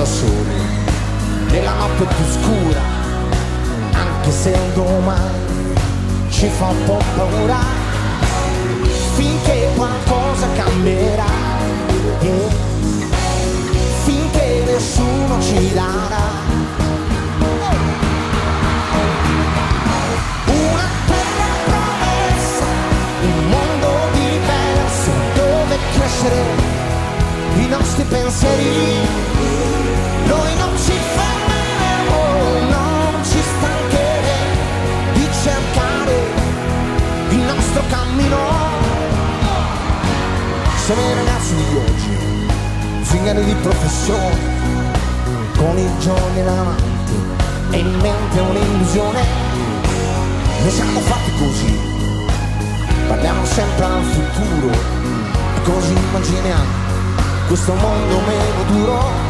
da soli. Nella notte più scura anche se un domani ci fa un po' paura. Finché qualcosa cambierà eh, finché nessuno ci darà. Una bella promessa un mondo diverso dove crescere i nostri pensieri. Noi non ci fermeremo, non ci stancheremo di cercare il nostro cammino. Sono i ragazzi di oggi, zingari di professione, con i giorni davanti e in mente un'illusione. Noi siamo fatti così, parliamo sempre al futuro, così immaginiamo questo mondo meno duro.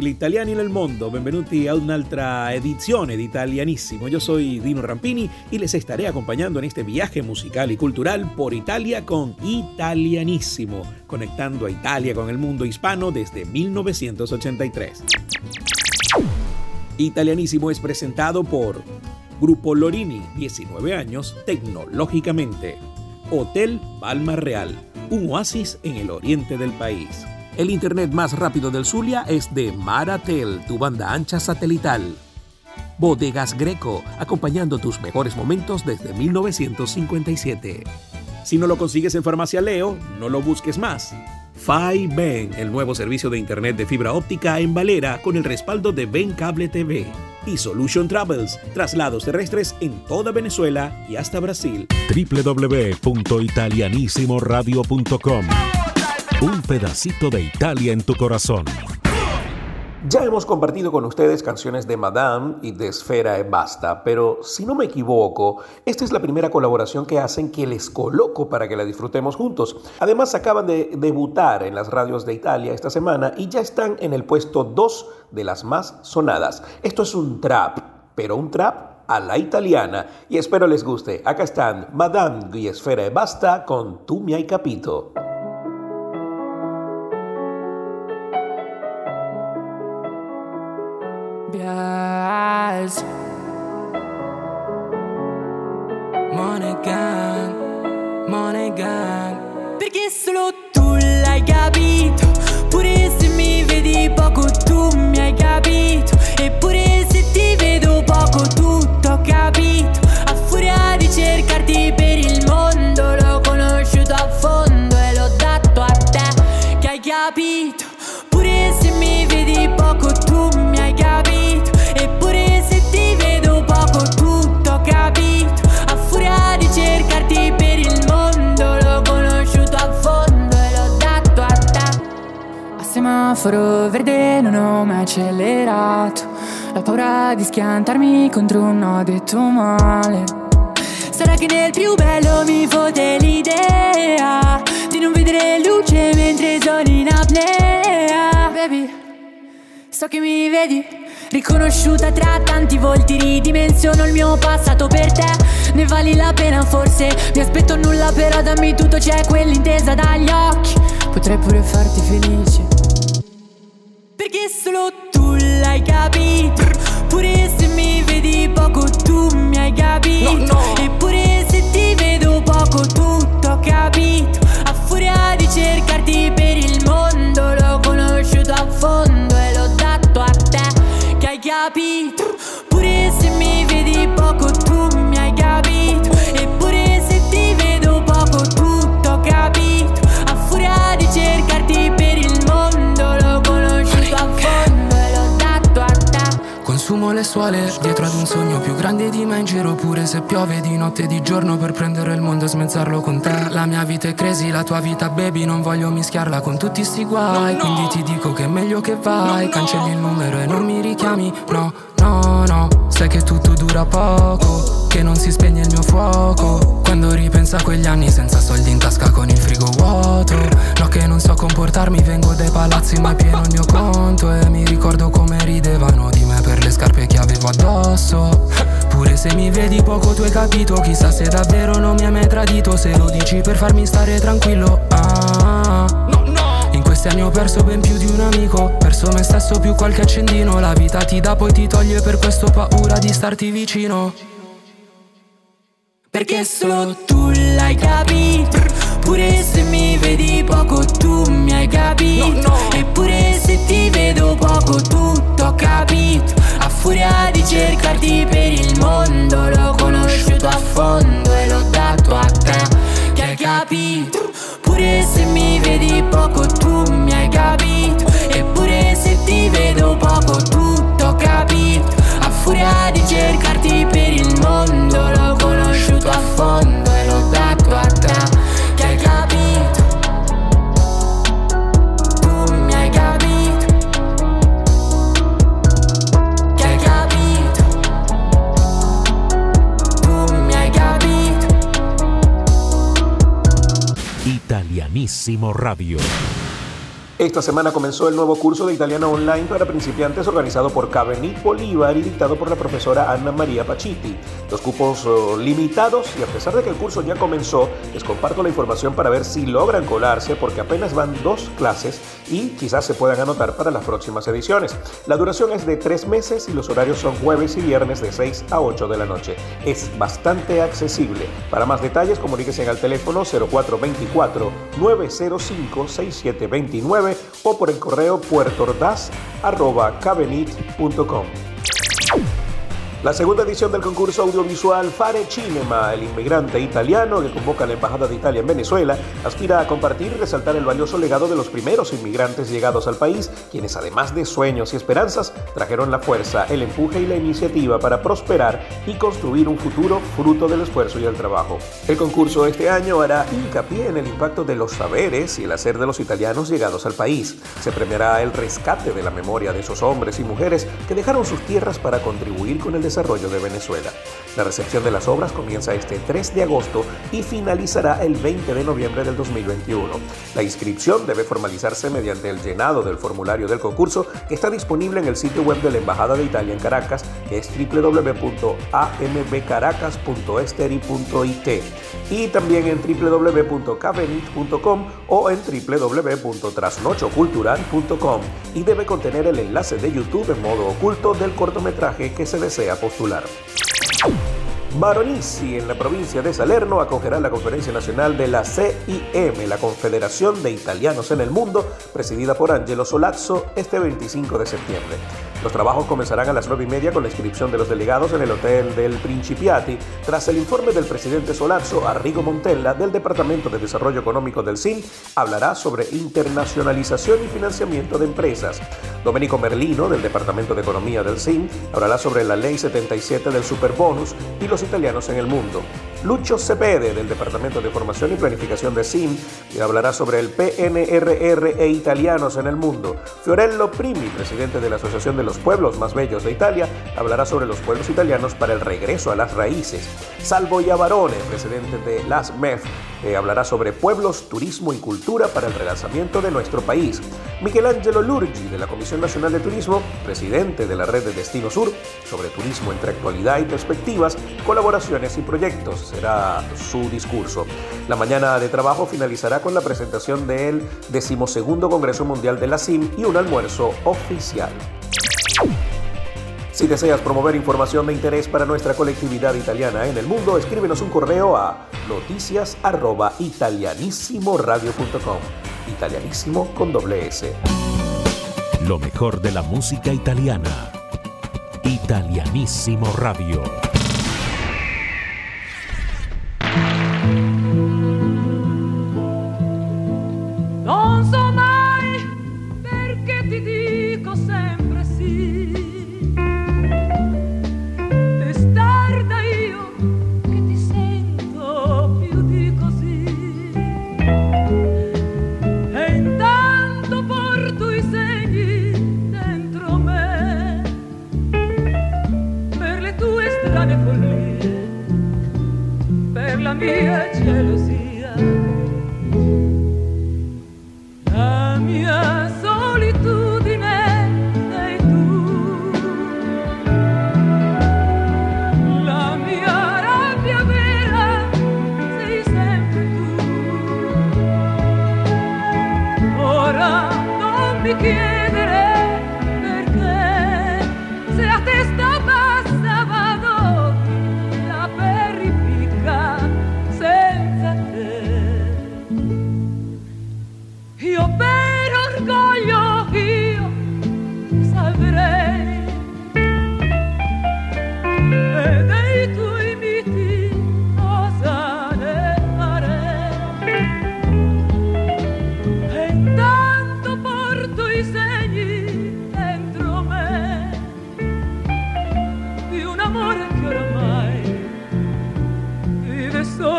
tutti gli italiani nel mondo, benvenuti a un'altra edizione di Italianissimo. Yo soy Dino Rampini y les estaré acompañando en este viaje musical y cultural por Italia con Italianissimo, conectando a Italia con el mundo hispano desde 1983. Italianissimo es presentado por Grupo Lorini, 19 años, tecnológicamente. Hotel Palma Real, un oasis en el oriente del país. El internet más rápido del Zulia es de Maratel, tu banda ancha satelital. Bodegas Greco, acompañando tus mejores momentos desde 1957. Si no lo consigues en Farmacia Leo, no lo busques más. Ben, el nuevo servicio de internet de fibra óptica en Valera con el respaldo de Ben Cable TV. Y Solution Travels, traslados terrestres en toda Venezuela y hasta Brasil. www.italianissimoradio.com Un pedacito de Italia en tu corazón. Ya hemos compartido con ustedes canciones de Madame y de Esfera e Basta, pero si no me equivoco, esta es la primera colaboración que hacen que les coloco para que la disfrutemos juntos. Además, acaban de debutar en las radios de Italia esta semana y ya están en el puesto 2 de las más sonadas. Esto es un trap, pero un trap a la italiana y espero les guste. Acá están Madame y Esfera e Basta con Tu mi hai capito. Bias Money gang, money gang. Perché solo tu l'hai capito? Pure se mi vedi poco tu mi hai capito. Eppure se ti vedo poco tutto ho capito. A furia di cercarti per il mondo L'ho conosciuto a fondo e l'ho dato a te Che hai capito semaforo verde non ho mai accelerato. La paura di schiantarmi contro un no detto male. Sarà che nel più bello mi fote l'idea Di non vedere luce mentre sono in apnea. Baby, so che mi vedi Riconosciuta tra tanti volti Ridimensiono il mio passato per te. Ne vali la pena forse Mi aspetto nulla però dammi tutto C'è quell'intesa dagli occhi. Potrei pure farti felice Perché solo tu l'hai capito. Pure se mi vedi poco tu mi hai capito. Eppure se ti vedo poco tutto ho capito. A furia di cercarti per il mondo L'ho conosciuto a fondo e l'ho dato a te Che hai capito Consumo le suole dietro ad un sogno più grande di me in giro pure se piove di notte e di giorno per prendere il mondo e smezzarlo con te. La mia vita è crazy, la tua vita baby, non voglio mischiarla con tutti sti guai. Quindi ti dico che è meglio che vai, cancelli il numero e non mi richiami. No, no, no, sai che tutto dura poco, che non si spegne il mio fuoco. Quando ripenso a quegli anni senza soldi in tasca con il frigo vuoto. No che non so comportarmi, vengo dai palazzi ma pieno il mio conto e mi ricordo come ridevano di me per le scarpe che avevo addosso. Pure se mi vedi poco tu hai capito, chissà se davvero non mi hai mai tradito, se lo dici per farmi stare tranquillo. Ah, anni ho perso ben più di un amico, perso me stesso più qualche accendino, la vita ti dà poi ti toglie per questo ho paura di starti vicino. Perché solo tu l'hai capito Pure se mi vedi poco tu mi hai capito. Eppure se ti vedo poco tutto ho capito. A furia di cercarti per il mondo L'ho conosciuto a fondo e l'ho dato a te. Che hai capito Pure se mi vedi poco tu mi hai capito. Eppure se ti vedo poco tutto ho capito. A furia di cercarti per il mondo L'ho conosciuto a fondo Granísimo Radio. Esta semana comenzó el nuevo curso de italiano online para principiantes organizado por Cabenit Bolívar y dictado por la profesora Anna María Pachiti. Los cupos oh, limitados y a pesar de que el curso ya comenzó, les comparto la información para ver si logran colarse porque apenas van dos clases y quizás se puedan anotar para las próximas ediciones. La duración es de tres meses y los horarios son jueves y viernes de 6 a 8 de la noche. Es bastante accesible. Para más detalles comuníquense al teléfono 0424 905 6729 9 o por el correo puertordaz.cabenit.com. La segunda edición del concurso audiovisual Fare Cinema, el inmigrante italiano que convoca la Embajada de Italia en Venezuela, aspira a compartir y resaltar el valioso legado de los primeros inmigrantes llegados al país, quienes además de sueños y esperanzas, trajeron la fuerza, el empuje y la iniciativa para prosperar y construir un futuro fruto del esfuerzo y el trabajo. El concurso este año hará hincapié en el impacto de los saberes y el hacer de los italianos llegados al país. Se premiará el rescate de la memoria de esos hombres y mujeres que dejaron sus tierras para contribuir con el desarrollo de Venezuela. La recepción de las obras comienza este 3 de agosto y finalizará el 20 de noviembre del 2021. La inscripción debe formalizarse mediante el llenado del formulario del concurso que está disponible en el sitio web de la Embajada de Italia en Caracas, que es www.ambcaracas.esteri.it y también en www.cabenit.com o en www.trasnochocultural.com y debe contener el enlace de YouTube en modo oculto del cortometraje que se desea postular. Maronisi, en la provincia de Salerno, acogerá la conferencia nacional de la CIM, la Confederación de Italianos en el Mundo, presidida por Angelo Solazzo, este 25 de septiembre. Los trabajos comenzarán a las 9 y media con la inscripción de los delegados en el Hotel del Principiati, tras el informe del presidente Solazzo, Arrigo Montella, del Departamento de Desarrollo Económico del CIM, hablará sobre internacionalización y financiamiento de empresas. Domenico Merlino, del Departamento de Economía del CIM, hablará sobre la Ley 77 del Superbonus y los italianos en el mundo. Lucho Cepede, del Departamento de Formación y Planificación de SIM, hablará sobre el PNRR e italianos en el mundo. Fiorello Primi, presidente de la Asociación de los Pueblos Más Bellos de Italia, hablará sobre los pueblos italianos para el regreso a las raíces. Salvo Iavarone, presidente de las MEF, hablará sobre pueblos, turismo y cultura para el relanzamiento de nuestro país. Michelangelo Lurgi, de la Comisión Nacional de Turismo, presidente de la red de Destino Sur, sobre turismo entre actualidad y perspectivas, colaboraciones y proyectos será su discurso. La mañana de trabajo finalizará con la presentación del decimosegundo Congreso Mundial de la CIM y un almuerzo oficial. Si deseas promover información de interés para nuestra colectividad italiana en el mundo, escríbenos un correo a noticias@italianisimoradio.com. Italianísimo con doble S. Lo mejor de la música italiana. Italianísimo Radio.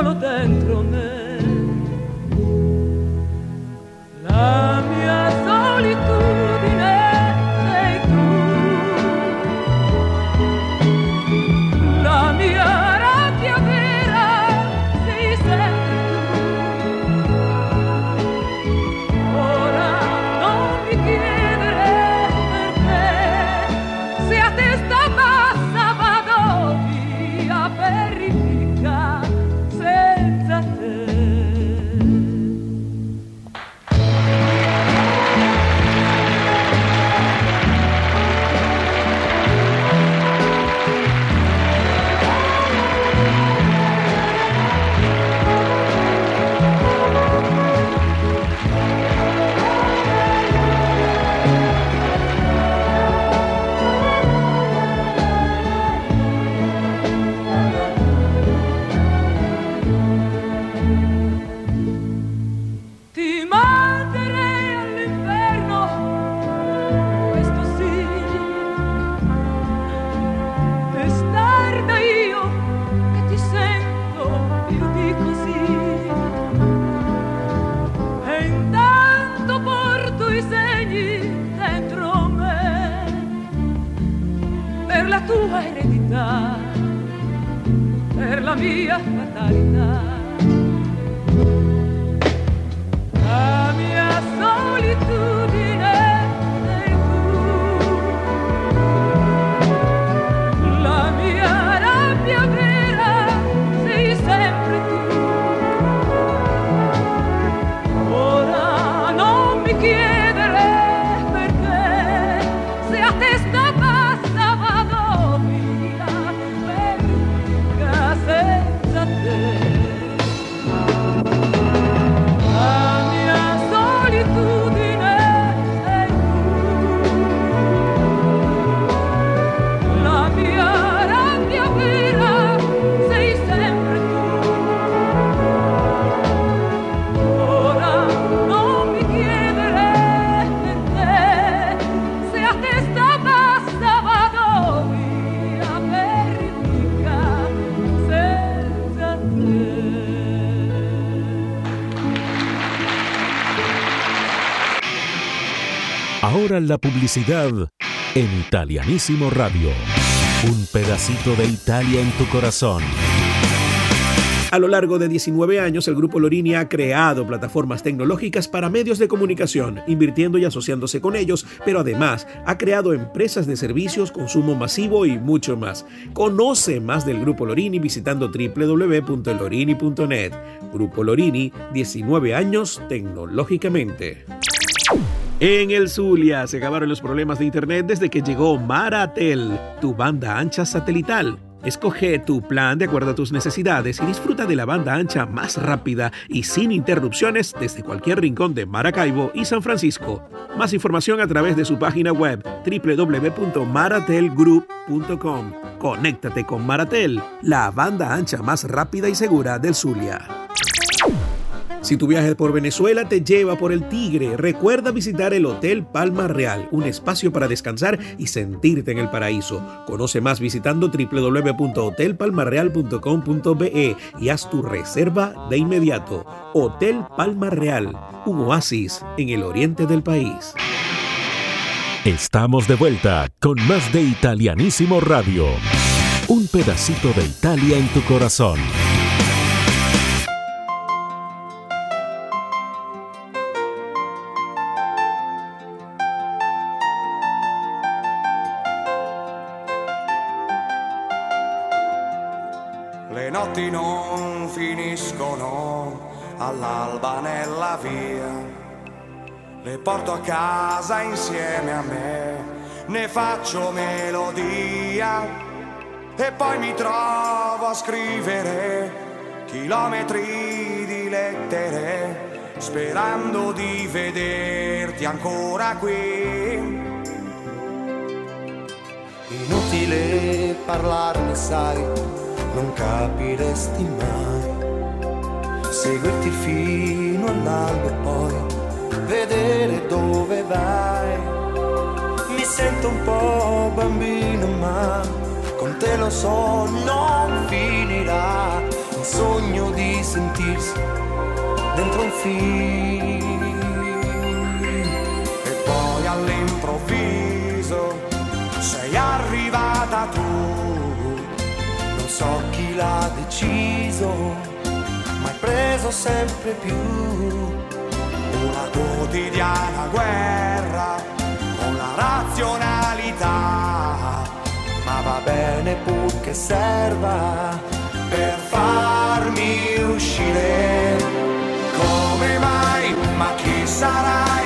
no lo tengo. En Italianísimo Radio. Un pedacito de Italia en tu corazón. A lo largo de 19 años, el Grupo Lorini ha creado plataformas tecnológicas para medios de comunicación, invirtiendo y asociándose con ellos, pero además ha creado empresas de servicios, consumo masivo y mucho más. Conoce más del Grupo Lorini visitando www.lorini.net. Grupo Lorini, 19 años tecnológicamente. En el Zulia se acabaron los problemas de internet desde que llegó Maratel, tu banda ancha satelital. Escoge tu plan de acuerdo a tus necesidades y disfruta de la banda ancha más rápida y sin interrupciones desde cualquier rincón de Maracaibo y San Francisco. Más información a través de su página web www.maratelgroup.com. Conéctate con Maratel, la banda ancha más rápida y segura del Zulia. Si tu viaje por Venezuela te lleva por el Tigre, recuerda visitar el Hotel Palma Real, un espacio para descansar y sentirte en el paraíso. Conoce más visitando www.hotelpalmarreal.com.be y haz tu reserva de inmediato. Hotel Palma Real, un oasis en el oriente del país. Estamos de vuelta con más de Italianísimo Radio. Un pedacito de Italia en tu corazón. All'alba nella via. Le porto a casa insieme a me, ne faccio melodia e poi mi trovo a scrivere chilometri di lettere, sperando di vederti ancora qui. Inutile parlarne, sai, non capiresti mai seguirti fino all'alba e poi vedere dove vai. Mi sento un po' bambino, ma con te lo so, non finirà. Un sogno di sentirsi dentro un film. So chi l'ha deciso ma hai preso sempre più una quotidiana guerra con la razionalità, ma va bene purché serva per farmi uscire. Come mai? Ma chi sarai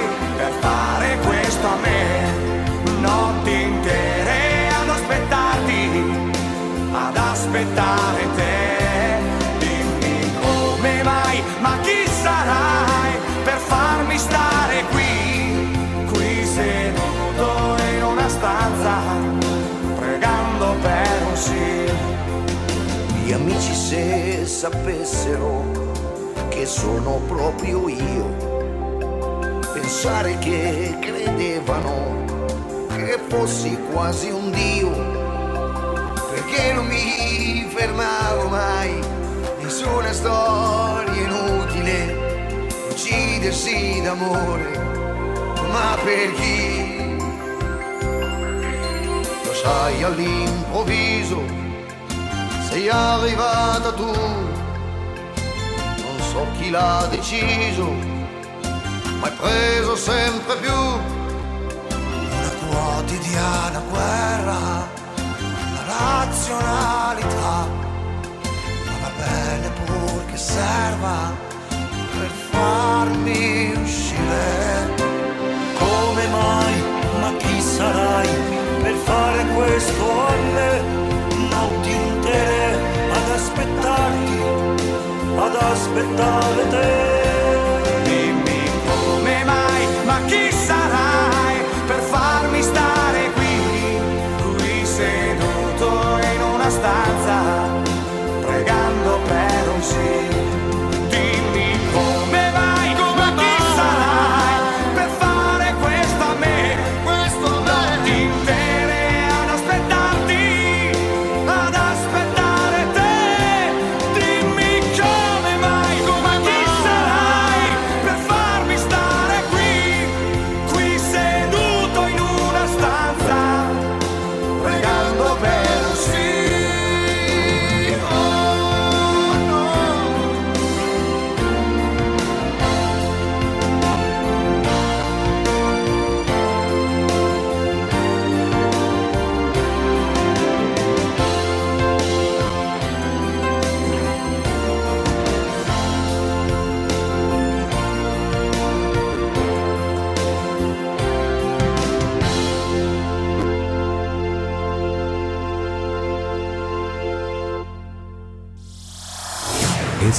amici se sapessero che sono proprio io, pensare che credevano che fossi quasi un dio, perché non mi fermavo mai nessuna storia inutile, uccidersi d'amore, ma per chi? Lo sai all'improvviso sei arrivata tu, non so chi l'ha deciso, ma hai preso sempre più una quotidiana guerra, la razionalità, ma va bene pur che serva per farmi uscire. Come mai, ma chi sarai per fare questo a me? Aspettare te.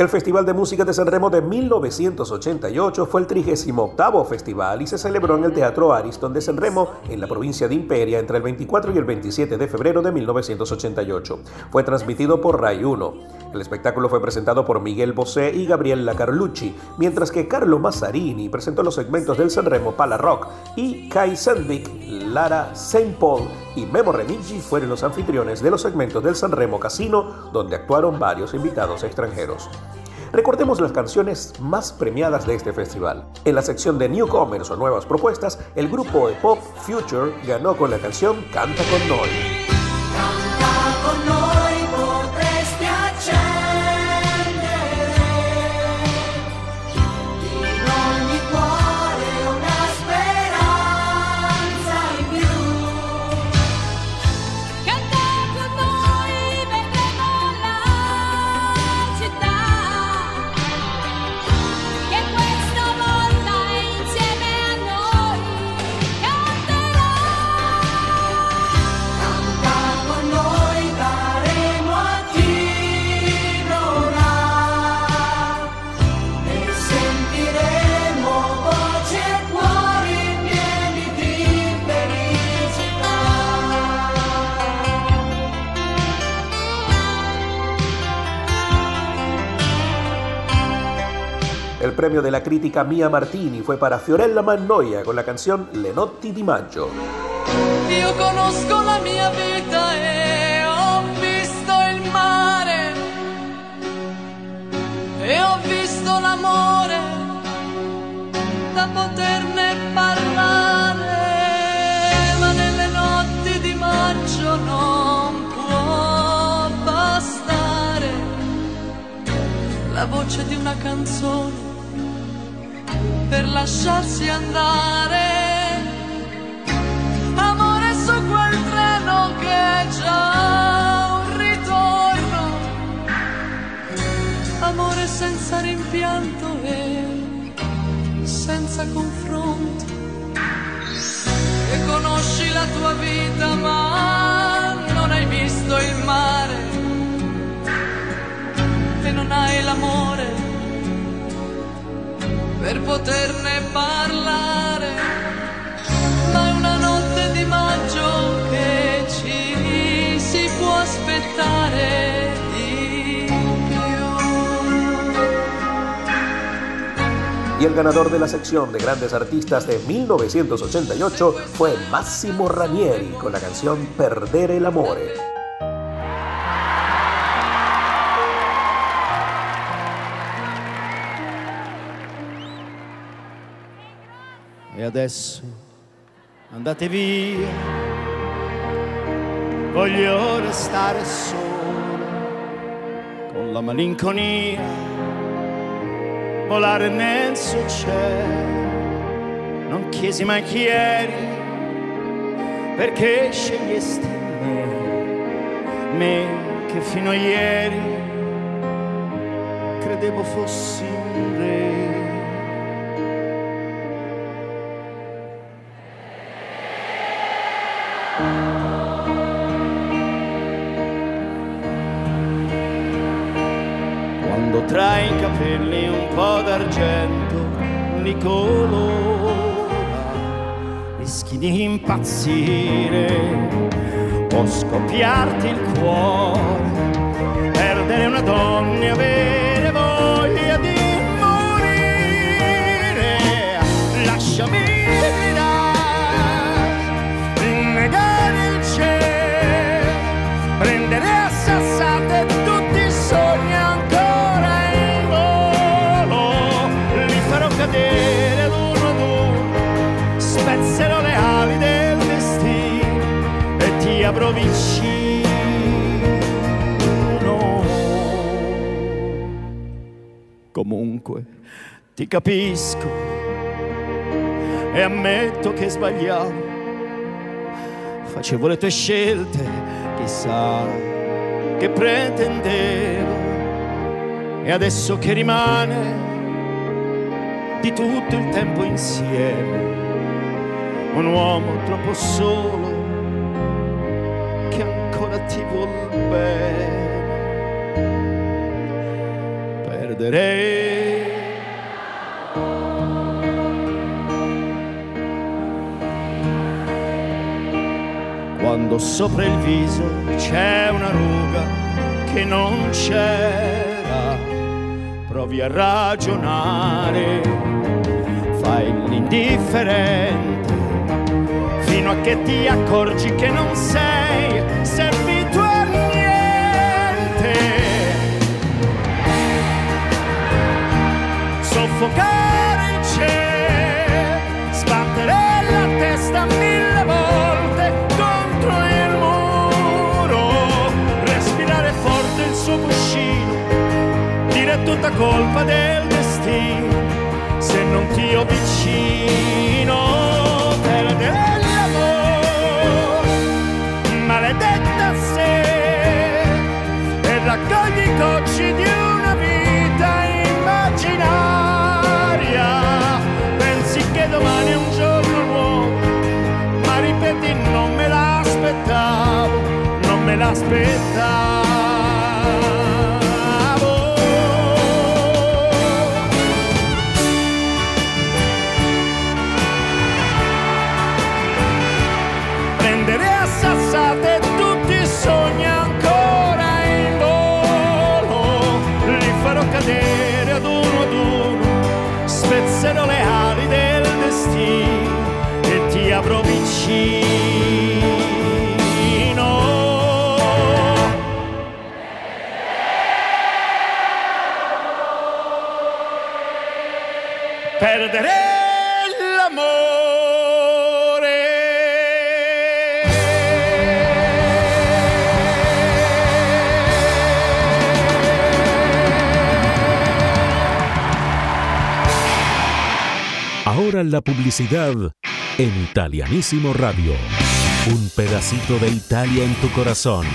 El Festival de Música de San Remo de 1988 fue el 38 festival y se celebró en el Teatro Ariston de San Remo, en la provincia de Imperia, entre el 24 y el 27 de febrero de 1988. Fue transmitido por Rai 1. El espectáculo fue presentado por Miguel Bosé y Gabriella Carlucci, mientras que Carlo Mazzarini presentó los segmentos del San Remo Pala Rock y Kai Sandvik, Lara Saint Paul y Memo Remigi fueron los anfitriones de los segmentos del San Remo Casino, donde actuaron varios invitados extranjeros. Recordemos las canciones más premiadas de este festival. En la sección de Newcomers o Nuevas Propuestas, el grupo de pop Future ganó con la canción Canta con Noi. Premio de la crítica Mia Martini. Fue para Fiorella Mannoia con la canción Le notti di maggio. Io conosco la mia vita e ho visto il mare. E ho visto l'amore da poterne parlare, ma nelle notti di maggio non può bastare la voce di una canzone per lasciarsi andare. Amore su quel treno che è già un ritorno. Amore senza rimpianto e senza confronto. E conosci la tua vita ma non hai visto il mare e non hai l'amore per poterne parlare, ma è una notte di maggio che ci si può aspettare. Y el ganador de la sección de grandes artistas de 1988 fue Massimo Ranieri con la canción Perdere el Amore. E adesso andate via, voglio restare solo, con la malinconia, volare nel suo cielo. Non chiesi mai chi eri, perché scegliesti me, me che fino a ieri credevo fossi un re. Capelli un po' d'argento li colora, rischi di impazzire. O scoppiarti il cuore, perdere una donna e Comunque ti capisco e ammetto che sbagliavo. Facevo le tue scelte, chissà che pretendevo. E adesso che rimane di tutto il tempo insieme, un uomo troppo solo che ancora ti vuol bene. Perderei quando sopra il viso c'è una ruga che non c'era, provi a ragionare, fai l'indifferente, fino a che ti accorgi che non sei servito a niente. Soffocare il cielo, sbattere la testa mille tutta colpa del destino, se non ti ho vicino, perdere l'amore, maledetta se, e raccogli i cocci di una vita immaginaria, pensi che domani è un giorno nuovo, ma ripeti non me l'aspettavo, non me l'aspettavo. Perdere Ahora la publicidad en Italianísimo Radio. Un pedacito de Italia en tu corazón.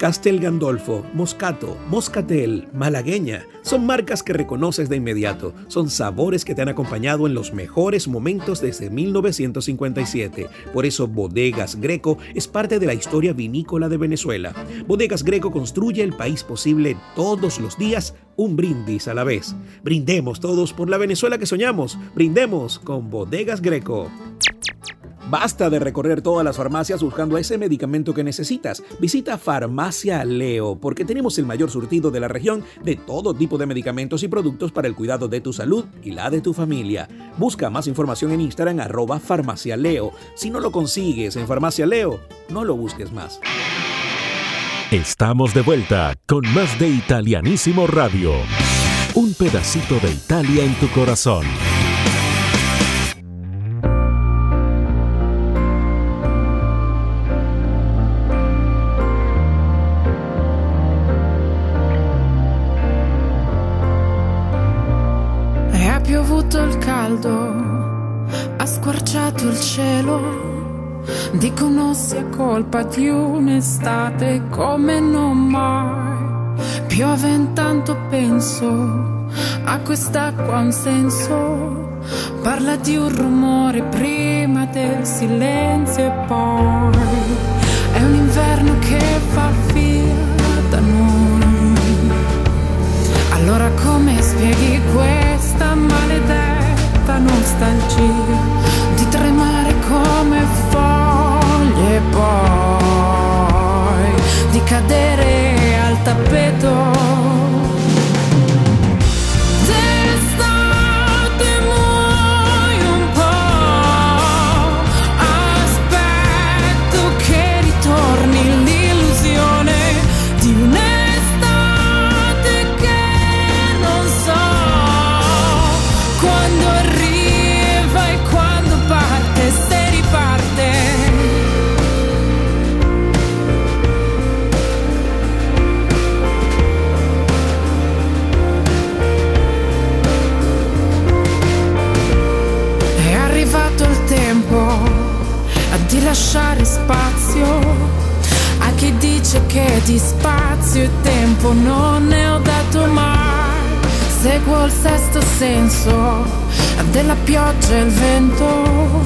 Castel Gandolfo, Moscato, Moscatel, Malagueña, son marcas que reconoces de inmediato, son sabores que te han acompañado en los mejores momentos desde 1957. Por eso Bodegas Greco es parte de la historia vinícola de Venezuela. Bodegas Greco construye el país posible todos los días, un brindis a la vez. Brindemos todos por la Venezuela que soñamos, brindemos con Bodegas Greco. Basta de recorrer todas las farmacias buscando ese medicamento que necesitas. Visita Farmacia Leo porque tenemos el mayor surtido de la región de todo tipo de medicamentos y productos para el cuidado de tu salud y la de tu familia. Busca más información en Instagram arroba Farmacia Leo. Si no lo consigues en Farmacia Leo, no lo busques más. Estamos de vuelta con más de Italianísimo Radio. Un pedacito de Italia en tu corazón. Squarciato il cielo. Dicono sia colpa di un'estate come non mai. Piove intanto penso a quest'acqua un senso. Parla di un rumore prima del silenzio e poi è un inverno che fa via da noi. Allora come spieghi questa cadere al tappeto? Che di spazio e tempo non ne ho dato mai. Seguo il sesto senso della pioggia e il vento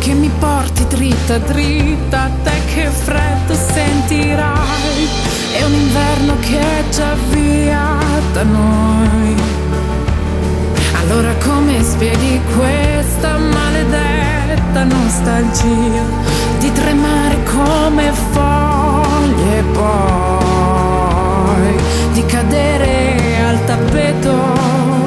che mi porti dritta dritta a te che freddo sentirai. È un inverno che è già via da noi. Allora come spieghi questa maledetta nostalgia? di tremare come foglie e poi di cadere al tappeto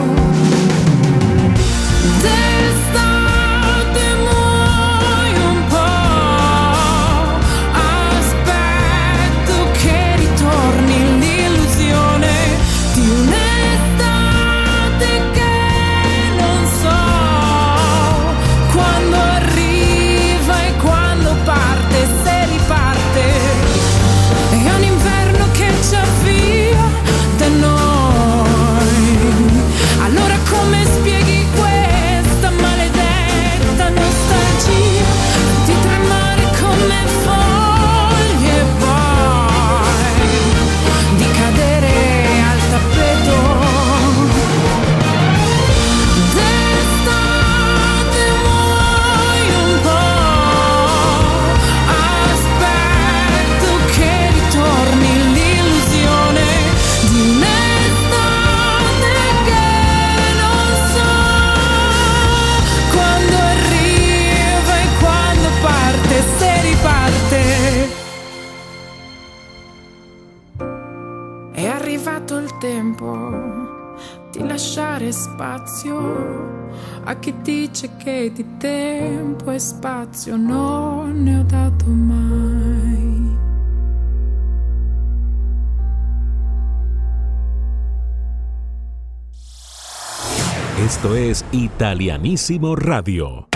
Italianísimo Radio.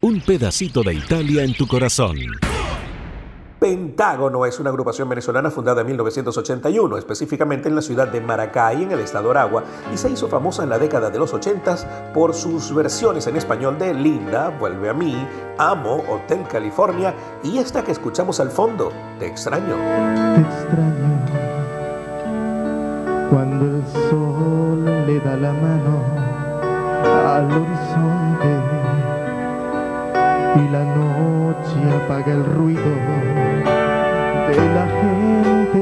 Un pedacito de Italia en tu corazón. Pentágono es una agrupación venezolana fundada en 1981, específicamente en la ciudad de Maracay, en el estado Aragua, y se hizo famosa en la década de los 80 por sus versiones en español de Linda, Vuelve a mí, Amo, Hotel California y esta que escuchamos al fondo, Te extraño. Te extraño cuando el sol le da la mano al horizonte y la noche apaga el ruido de la gente.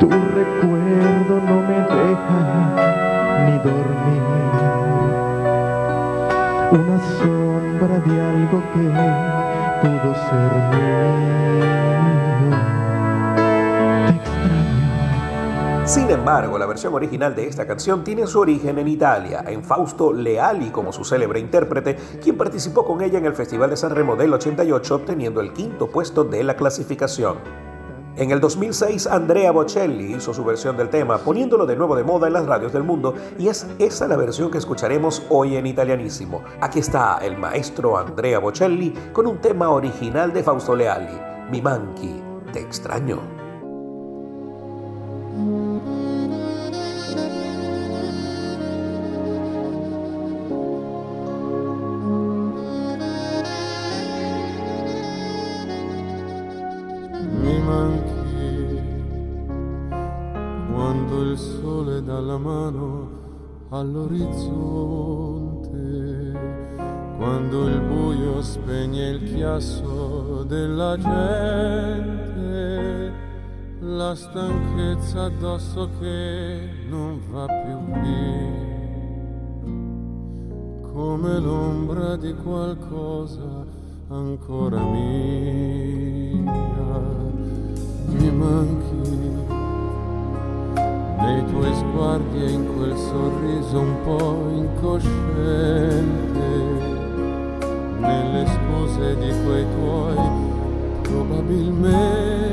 Tu recuerdo no me deja ni dormir. Una sombra de algo que pudo ser mío. Sin embargo, la versión original de esta canción tiene su origen en Italia, en Fausto Leali como su célebre intérprete, quien participó con ella en el Festival de San Remo del 88 obteniendo el quinto puesto de la clasificación. En el 2006, Andrea Bocelli hizo su versión del tema, poniéndolo de nuevo de moda en las radios del mundo, y es esa la versión que escucharemos hoy en italianísimo. Aquí está el maestro Andrea Bocelli con un tema original de Fausto Leali, Mi Manchi, Te extraño. Quando il sole dà la mano all'orizzonte, quando il buio spegne il chiasso della gente, la stanchezza addosso che non va più via, come l'ombra di qualcosa ancora mia, mi manchi nei tuoi sguardi e in quel sorriso un po' incosciente, nelle scuse di quei tuoi probabilmente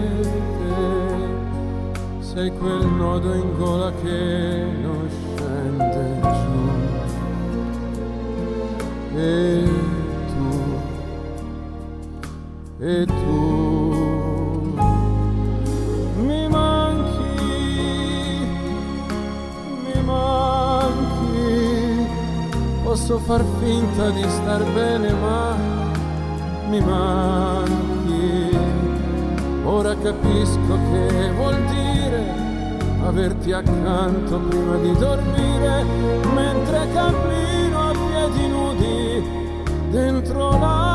sei quel nodo in gola che non scende giù. E tu, e tu Posso far finta di star bene, ma mi manchi. Ora capisco che vuol dire averti accanto prima di dormire, mentre cammino a piedi nudi dentro l'anima.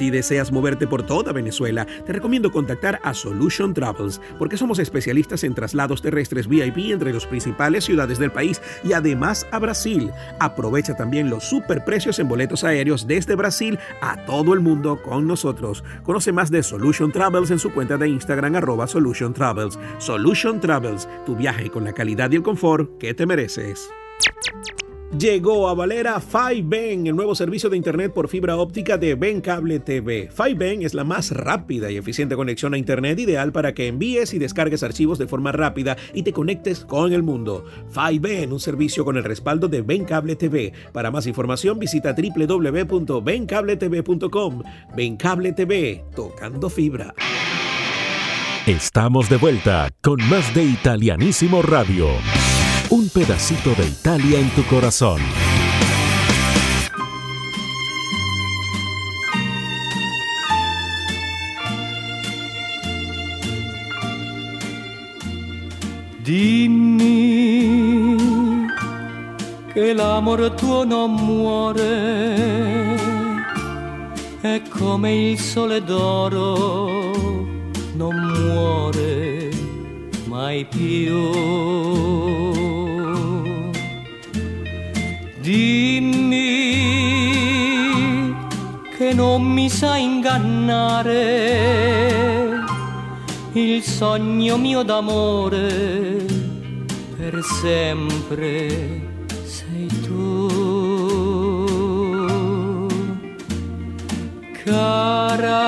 Si deseas moverte por toda Venezuela, te recomiendo contactar a Solution Travels, porque somos especialistas en traslados terrestres VIP entre las principales ciudades del país y además a Brasil. Aprovecha también los superprecios en boletos aéreos desde Brasil a todo el mundo con nosotros. Conoce más de Solution Travels en su cuenta de Instagram arroba Solution Travels. Solution Travels, tu viaje con la calidad y el confort que te mereces. Llegó a Valera 5Ben, el nuevo servicio de internet por fibra óptica de Ben Cable TV. 5Ben es la más rápida y eficiente conexión a internet ideal para que envíes y descargues archivos de forma rápida y te conectes con el mundo. 5Ben, un servicio con el respaldo de Ben Cable TV. Para más información visita www.bencabletv.com. Ben Cable TV, tocando fibra. Estamos de vuelta con más de Italianísimo Radio. Un pedacito de Italia en tu corazón. Dimmi che l'amore tuo non muore, è come il sole d'oro, non muore mai più. Ingannare il sogno mio d'amore per sempre sei tu. Cara,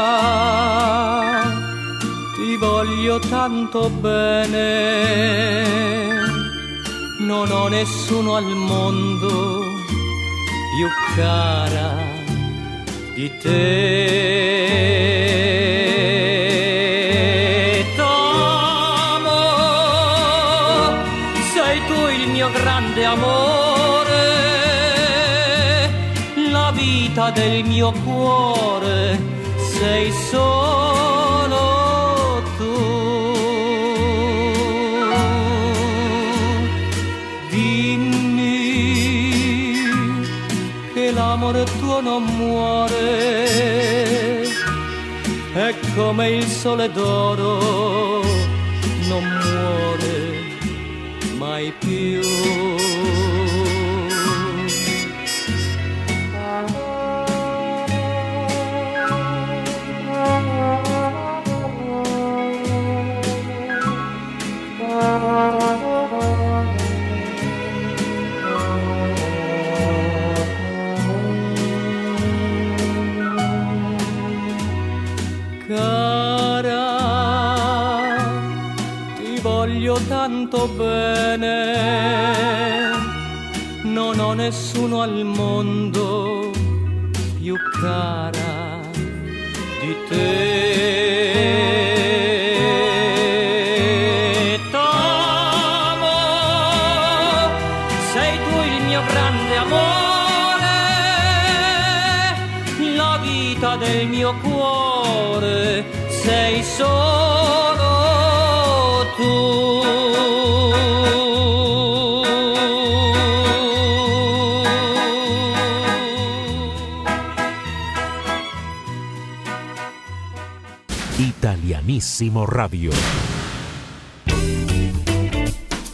ti voglio tanto bene, non ho nessuno al mondo più cara di te. T'amo, sei tu il mio grande amore, la vita del mio cuore, sei solo come il sole d'oro, tanto bene, non ho nessuno al mondo più cara di te. T'amo, sei tu il mio grande amore, la vita del mio cuore, sei solo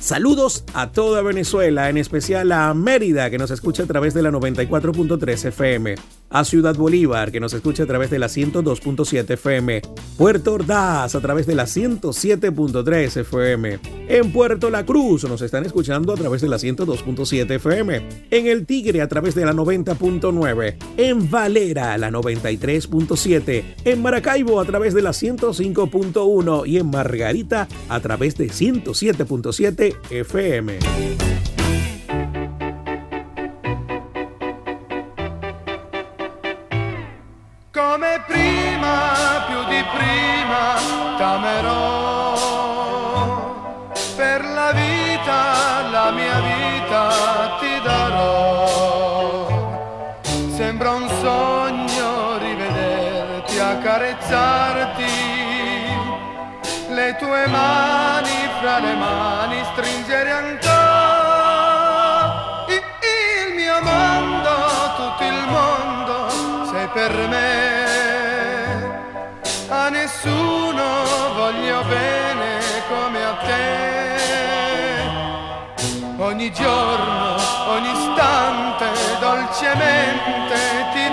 Saludos a toda Venezuela, en especial a Mérida, que nos escucha a través de la 94.3 FM, a Ciudad Bolívar, que nos escucha a través de la 102.7 FM, Puerto Ordaz a través de la 107.3 FM, en Puerto La Cruz nos están escuchando a través de la 102.7 FM, en El Tigre a través de la 90.9, en Valera la 93.7, en Maracaibo a través de la 105.1 y en Margarita a través de 107.7 FM. Prima, t'amerò. Per la vita, la mia vita ti darò. Sembra un sogno rivederti, accarezzarti. Le tue mani fra le mani stringere ancora. I- Il Ogni giorno, ogni istante, dolcemente ti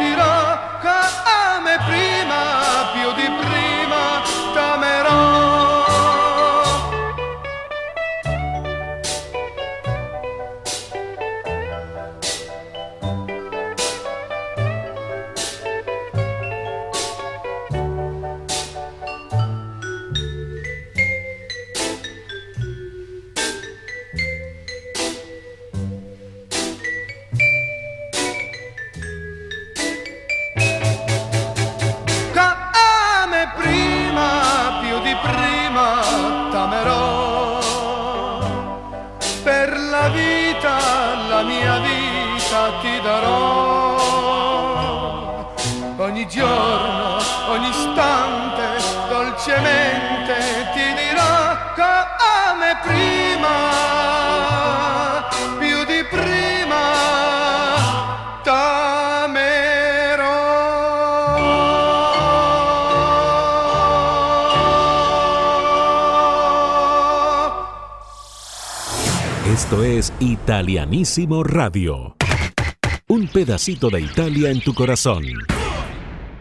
giorno, ogni istante, dolcemente ti dirò come prima, più di prima, t'amerò. Esto es Italianísimo Radio. Un pedacito de Italia en tu corazón.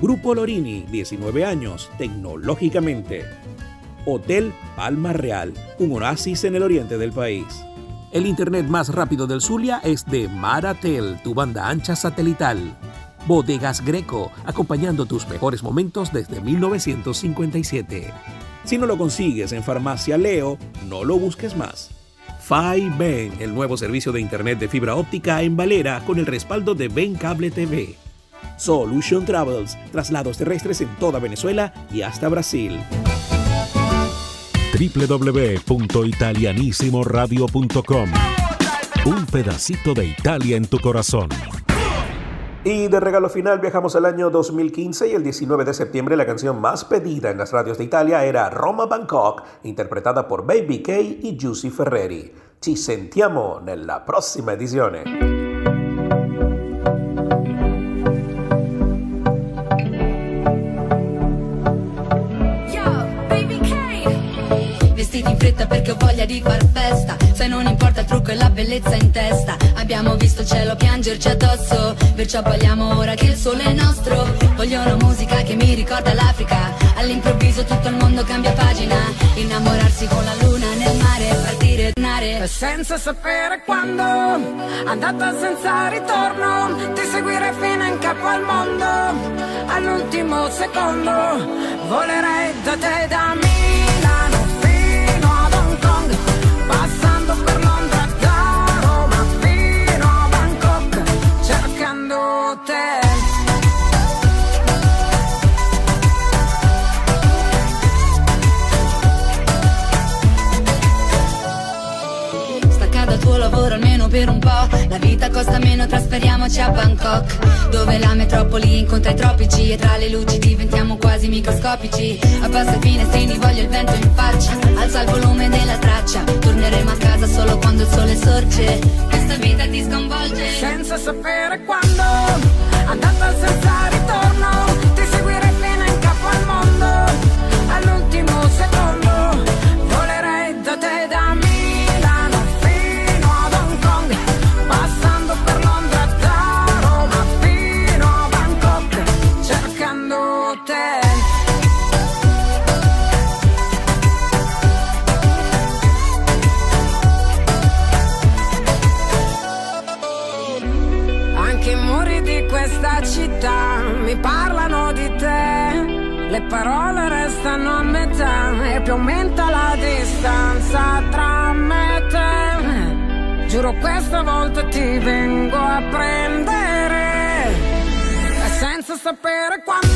Grupo Lorini, 19 años, tecnológicamente. Hotel Palma Real, un oasis en el oriente del país. El internet más rápido del Zulia es de Maratel, tu banda ancha satelital. Bodegas Greco, acompañando tus mejores momentos desde 1957. Si no lo consigues en Farmacia Leo, no lo busques más. Ben, el nuevo servicio de internet de fibra óptica en Valera con el respaldo de Ben Cable TV. Solution Travels, traslados terrestres en toda Venezuela y hasta Brasil. www.italianissimoradio.com Un pedacito de Italia en tu corazón. Y de regalo final viajamos al año 2015 y el 19 de septiembre la canción más pedida en las radios de Italia era Roma Bangkok, interpretada por Baby K y Giusy Ferreri. Ci sentiamo nella prossima edizione. Perché ho voglia di far festa. Se non importa il trucco e la bellezza in testa. Abbiamo visto il cielo piangerci addosso Perciò balliamo ora che il sole è nostro. Voglio una musica che mi ricorda l'Africa. All'improvviso tutto il mondo cambia pagina. Innamorarsi con la luna nel mare Partire, tornare. Senza sapere quando Andata senza ritorno Ti seguire fino in capo al mondo. All'ultimo secondo Volerei da te da Milano Hotel. Per un po' La vita costa meno, trasferiamoci a Bangkok Dove la metropoli incontra i tropici E tra le luci diventiamo quasi microscopici. Abbasso i finestrini, voglio il vento in faccia. Alza il volume della traccia Torneremo a casa solo quando il sole sorge. Questa vita ti sconvolge. Senza sapere quando parole restano a metà e più aumenta la distanza tra me e te. Giuro questa volta ti vengo a prendere senza sapere quando.